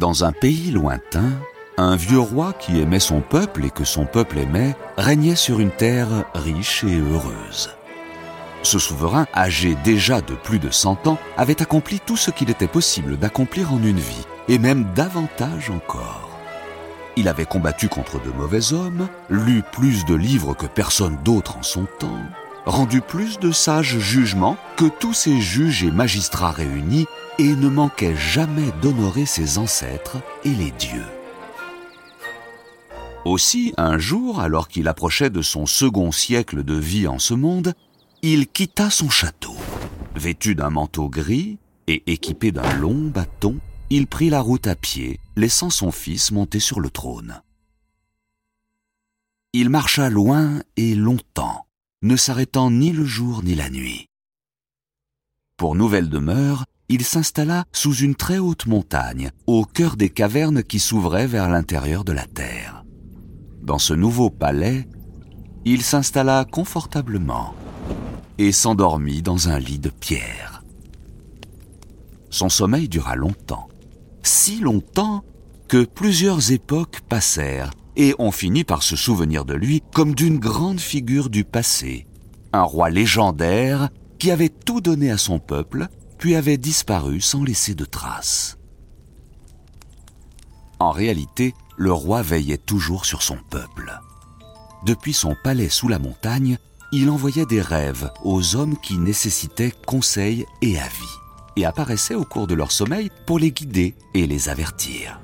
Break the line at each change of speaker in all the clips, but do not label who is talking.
Dans un pays lointain, un vieux roi qui aimait son peuple et que son peuple aimait régnait sur une terre riche et heureuse. Ce souverain, âgé déjà de plus de 100 ans, avait accompli tout ce qu'il était possible d'accomplir en une vie, et même davantage encore. Il avait combattu contre de mauvais hommes, lu plus de livres que personne d'autre en son temps, rendu plus de sages jugements que tous ces juges et magistrats réunis, et ne manquait jamais d'honorer ses ancêtres et les dieux. Aussi, un jour, alors qu'il approchait de son second siècle de vie en ce monde, il quitta son château. Vêtu d'un manteau gris et équipé d'un long bâton, il prit la route à pied, laissant son fils monter sur le trône. Il marcha loin et longtemps, ne s'arrêtant ni le jour ni la nuit. Pour nouvelle demeure, il s'installa sous une très haute montagne, au cœur des cavernes qui s'ouvraient vers l'intérieur de la terre. Dans ce nouveau palais, il s'installa confortablement, et s'endormit dans un lit de pierre. Son sommeil dura longtemps, si longtemps que plusieurs époques passèrent et on finit par se souvenir de lui comme d'une grande figure du passé, un roi légendaire qui avait tout donné à son peuple, puis avait disparu sans laisser de traces. En réalité, le roi veillait toujours sur son peuple. Depuis son palais sous la montagne, il envoyait des rêves aux hommes qui nécessitaient conseil et avis, et apparaissait au cours de leur sommeil pour les guider et les avertir.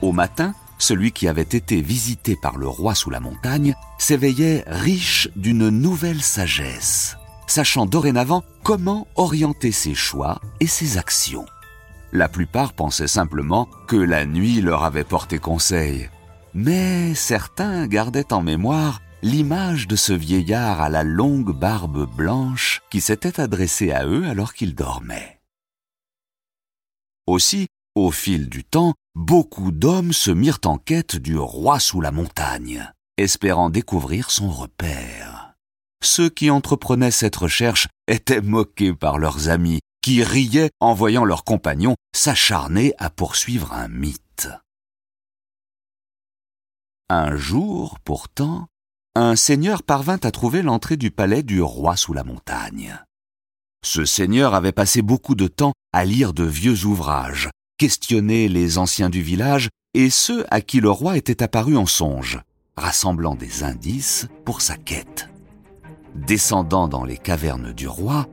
Au matin, celui qui avait été visité par le roi sous la montagne s'éveillait riche d'une nouvelle sagesse, sachant dorénavant comment orienter ses choix et ses actions. La plupart pensaient simplement que la nuit leur avait porté conseil, mais certains gardaient en mémoire l'image de ce vieillard à la longue barbe blanche qui s'était adressé à eux alors qu'ils dormaient. Aussi, au fil du temps, beaucoup d'hommes se mirent en quête du roi sous la montagne, espérant découvrir son repère. Ceux qui entreprenaient cette recherche étaient moqués par leurs amis, qui riaient en voyant leurs compagnons s'acharner à poursuivre un mythe. Un jour, pourtant, un seigneur parvint à trouver l'entrée du palais du roi sous la montagne. Ce seigneur avait passé beaucoup de temps à lire de vieux ouvrages, questionner les anciens du village et ceux à qui le roi était apparu en songe, rassemblant des indices pour sa quête. Descendant dans les cavernes du roi,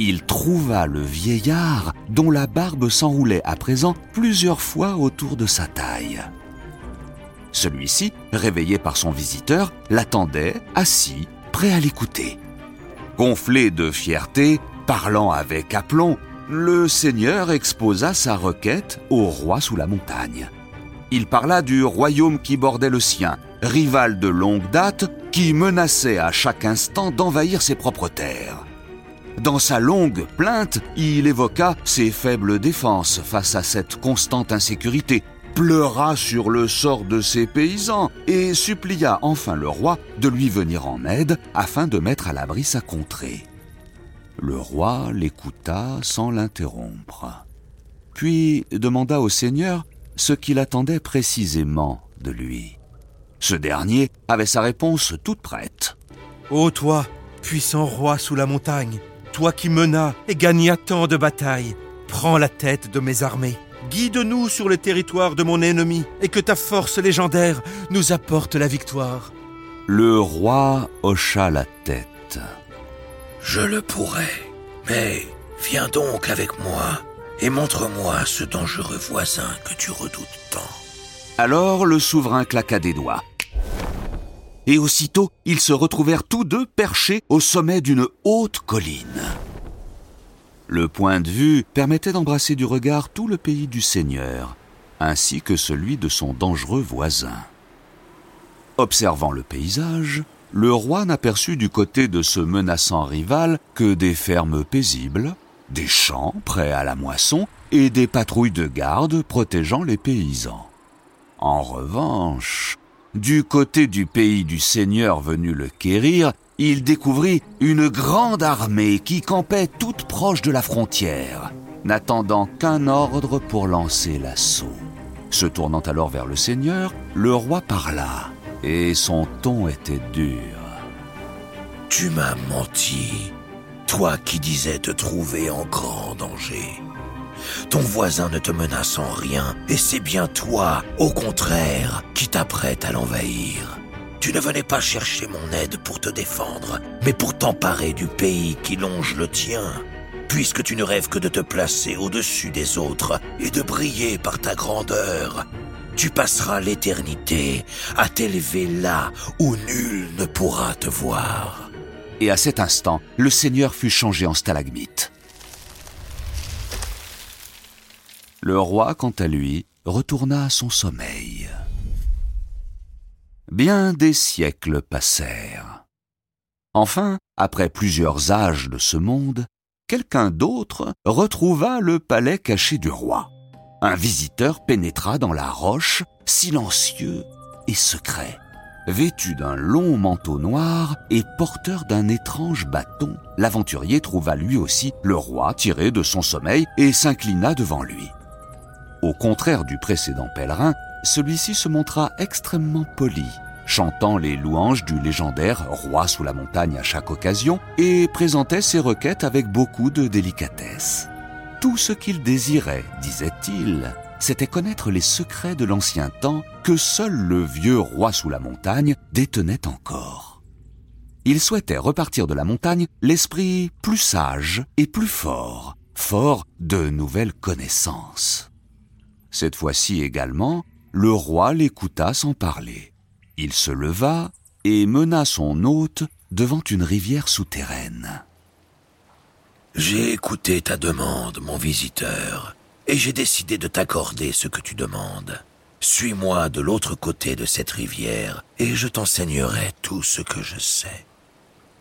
il trouva le vieillard dont la barbe s'enroulait à présent plusieurs fois autour de sa taille. Celui-ci, réveillé par son visiteur, l'attendait, assis, prêt à l'écouter. Gonflé de fierté, parlant avec aplomb, le seigneur exposa sa requête au roi sous la montagne. Il parla du royaume qui bordait le sien, rival de longue date, qui menaçait à chaque instant d'envahir ses propres terres. Dans sa longue plainte, il évoqua ses faibles défenses face à cette constante insécurité, pleura sur le sort de ses paysans et supplia enfin le roi de lui venir en aide afin de mettre à l'abri sa contrée. Le roi l'écouta sans l'interrompre, puis demanda au seigneur ce qu'il attendait précisément de lui. Ce dernier avait sa réponse toute prête.
Ô toi, puissant roi sous la montagne, toi qui menas et gagna tant de batailles, prends la tête de mes armées. Guide-nous sur le territoire de mon ennemi et que ta force légendaire nous apporte la victoire.
Le roi hocha la tête.
Je le pourrais, mais viens donc avec moi et montre-moi ce dangereux voisin que tu redoutes tant.
Alors le souverain claqua des doigts. Et aussitôt, ils se retrouvèrent tous deux perchés au sommet d'une haute colline. Le point de vue permettait d'embrasser du regard tout le pays du Seigneur, ainsi que celui de son dangereux voisin. Observant le paysage, le roi n'aperçut du côté de ce menaçant rival que des fermes paisibles, des champs prêts à la moisson et des patrouilles de garde protégeant les paysans. En revanche, du côté du pays du Seigneur venu le quérir, il découvrit une grande armée qui campait toute proche de la frontière. n'attendant qu'un ordre pour lancer l'assaut. Se tournant alors vers le Seigneur, le roi parla, et son ton était dur.
Tu m'as menti, toi qui disais te trouver en grand danger. Ton voisin ne te menace en rien, et c'est bien toi, au contraire, qui t'apprête à l'envahir. Tu ne venais pas chercher mon aide pour te défendre, mais pour t'emparer du pays qui longe le tien puisque tu ne rêves que de te placer au-dessus des autres et de briller par ta grandeur. Tu passeras l'éternité à t'élever là où nul ne pourra te voir.
Et à cet instant, le Seigneur fut changé en stalagmite. Le roi, quant à lui, retourna à son sommeil. Bien des siècles passèrent. Enfin, après plusieurs âges de ce monde, quelqu'un d'autre retrouva le palais caché du roi. Un visiteur pénétra dans la roche, silencieux et secret. Vêtu d'un long manteau noir et porteur d'un étrange bâton, l'aventurier trouva lui aussi le roi tiré de son sommeil et s'inclina devant lui. Au contraire du précédent pèlerin, celui-ci se montra extrêmement poli, chantant les louanges du légendaire roi sous la montagne à chaque occasion et présentait ses requêtes avec beaucoup de délicatesse. Tout ce qu'il désirait, disait-il, c'était connaître les secrets de l'ancien temps que seul le vieux roi sous la montagne détenait encore. Il souhaitait repartir de la montagne l'esprit plus sage et plus fort, fort de nouvelles connaissances. Cette fois-ci également, le roi l'écouta sans parler. Il se leva et mena son hôte devant une rivière souterraine.
J'ai écouté ta demande, mon visiteur, et j'ai décidé de t'accorder ce que tu demandes. Suis-moi de l'autre côté de cette rivière, et je t'enseignerai tout ce que je sais.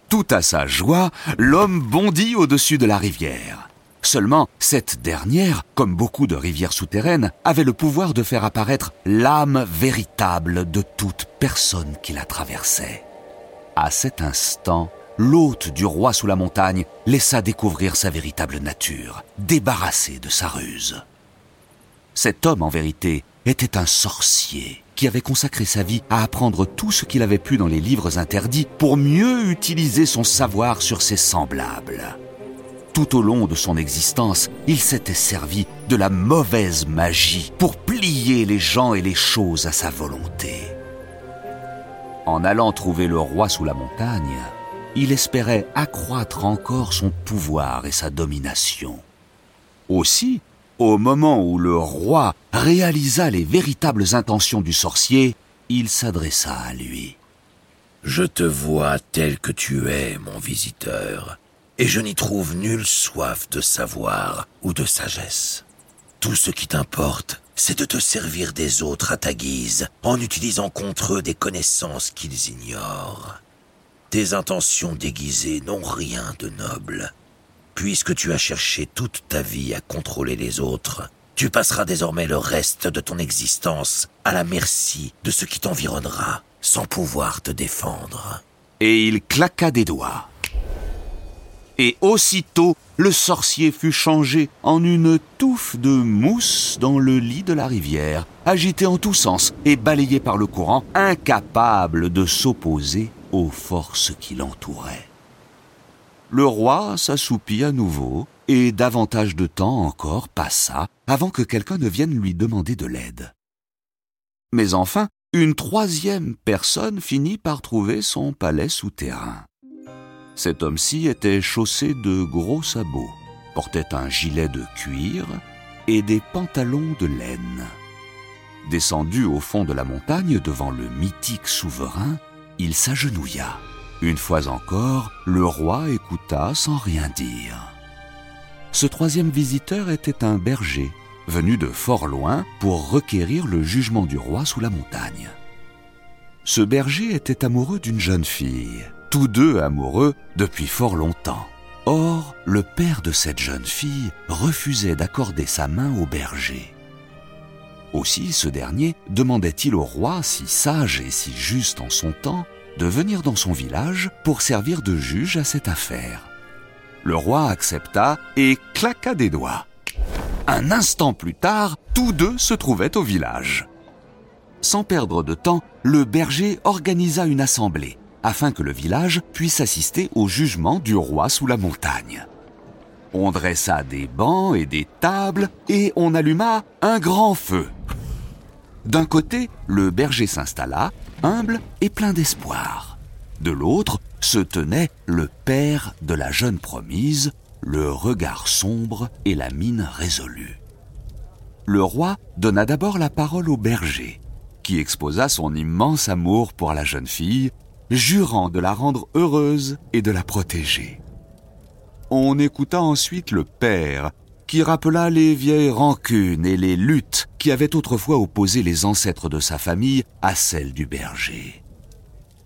Tout à sa joie, l'homme bondit au-dessus de la rivière. Seulement, cette dernière, comme beaucoup de rivières souterraines, avait le pouvoir de faire apparaître l'âme véritable de toute personne qui la traversait. À cet instant, l'hôte du roi sous la montagne laissa découvrir sa véritable nature, débarrassé de sa ruse. Cet homme, en vérité, était un sorcier qui avait consacré sa vie à apprendre tout ce qu'il avait pu dans les livres interdits pour mieux utiliser son savoir sur ses semblables. Tout au long de son existence, il s'était servi de la mauvaise magie pour plier les gens et les choses à sa volonté. En allant trouver le roi sous la montagne, il espérait accroître encore son pouvoir et sa domination. Aussi, au moment où le roi réalisa les véritables intentions du sorcier, il s'adressa à lui.
Je te vois tel que tu es, mon visiteur, et je n'y trouve nulle soif de savoir ou de sagesse. Tout ce qui t'importe, c'est de te servir des autres à ta guise, en utilisant contre eux des connaissances qu'ils ignorent. Tes intentions déguisées n'ont rien de noble. Puisque tu as cherché toute ta vie à contrôler les autres, tu passeras désormais le reste de ton existence à la merci de ce qui t'environnera, sans pouvoir te défendre.
Et il claqua des doigts et aussitôt le sorcier fut changé en une touffe de mousse dans le lit de la rivière, agité en tous sens et balayé par le courant, incapable de s'opposer aux forces qui l'entouraient. Le roi s'assoupit à nouveau, et davantage de temps encore passa avant que quelqu'un ne vienne lui demander de l'aide. Mais enfin, une troisième personne finit par trouver son palais souterrain. Cet homme-ci était chaussé de gros sabots, portait un gilet de cuir et des pantalons de laine. Descendu au fond de la montagne devant le mythique souverain, il s'agenouilla. Une fois encore, le roi écouta sans rien dire. Ce troisième visiteur était un berger, venu de fort loin pour requérir le jugement du roi sous la montagne. Ce berger était amoureux d'une jeune fille, tous deux amoureux depuis fort longtemps. Or, le père de cette jeune fille refusait d'accorder sa main au berger. Aussi, ce dernier demandait-il au roi, si sage et si juste en son temps, de venir dans son village pour servir de juge à cette affaire. Le roi accepta et claqua des doigts. Un instant plus tard, tous deux se trouvaient au village. Sans perdre de temps, le berger organisa une assemblée afin que le village puisse assister au jugement du roi sous la montagne. On dressa des bancs et des tables et on alluma un grand feu. D'un côté, le berger s'installa, humble et plein d'espoir. De l'autre se tenait le père de la jeune promise, le regard sombre et la mine résolue. Le roi donna d'abord la parole au berger, qui exposa son immense amour pour la jeune fille, jurant de la rendre heureuse et de la protéger. On écouta ensuite le père, qui rappela les vieilles rancunes et les luttes qui avaient autrefois opposé les ancêtres de sa famille à celles du berger.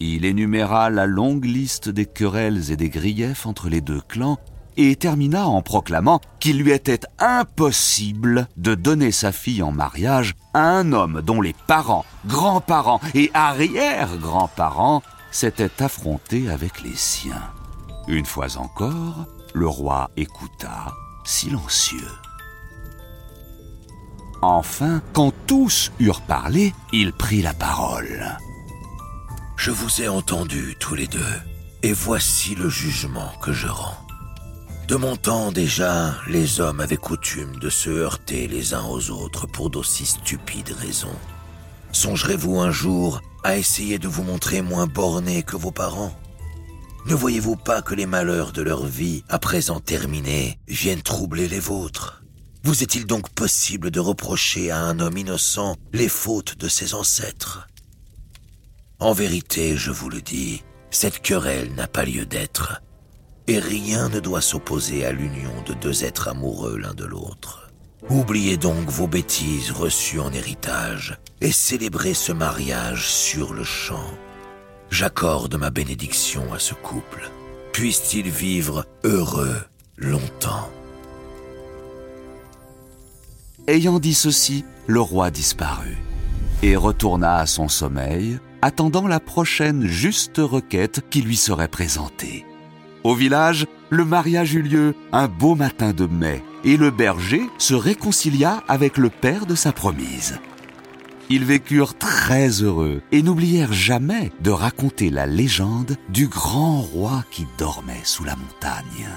Il énuméra la longue liste des querelles et des griefs entre les deux clans et termina en proclamant qu'il lui était impossible de donner sa fille en mariage à un homme dont les parents, grands-parents et arrière-grands-parents s'étaient affrontés avec les siens. Une fois encore, le roi écouta, silencieux. Enfin, quand tous eurent parlé, il prit la parole.
Je vous ai entendus tous les deux, et voici le jugement que je rends. De mon temps déjà, les hommes avaient coutume de se heurter les uns aux autres pour d'aussi stupides raisons. Songerez-vous un jour à essayer de vous montrer moins borné que vos parents? Ne voyez-vous pas que les malheurs de leur vie, à présent terminés, viennent troubler les vôtres? Vous est-il donc possible de reprocher à un homme innocent les fautes de ses ancêtres? En vérité, je vous le dis, cette querelle n'a pas lieu d'être et rien ne doit s'opposer à l'union de deux êtres amoureux l'un de l'autre. Oubliez donc vos bêtises reçues en héritage et célébrez ce mariage sur le champ. J'accorde ma bénédiction à ce couple. Puisse-t-il vivre heureux longtemps.
Ayant dit ceci, le roi disparut et retourna à son sommeil, attendant la prochaine juste requête qui lui serait présentée. Au village, le mariage eut lieu un beau matin de mai et le berger se réconcilia avec le père de sa promise. Ils vécurent très heureux et n'oublièrent jamais de raconter la légende du grand roi qui dormait sous la montagne.